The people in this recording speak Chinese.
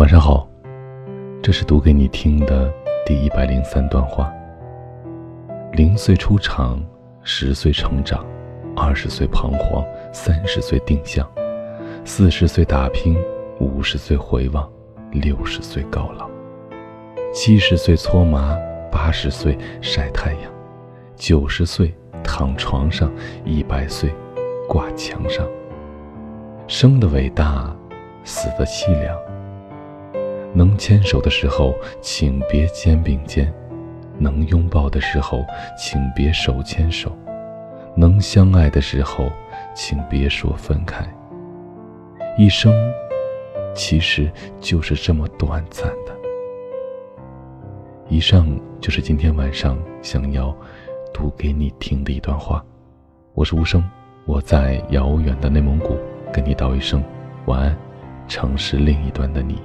晚上好，这是读给你听的第一百零三段话。零岁出场，十岁成长，二十岁彷徨，三十岁定向，四十岁打拼，五十岁回望，六十岁高老，七十岁搓麻，八十岁晒太阳，九十岁躺床上，一百岁挂墙上。生的伟大，死的凄凉。能牵手的时候，请别肩并肩；能拥抱的时候，请别手牵手；能相爱的时候，请别说分开。一生，其实就是这么短暂的。以上就是今天晚上想要读给你听的一段话。我是无声，我在遥远的内蒙古跟你道一声晚安，城市另一端的你。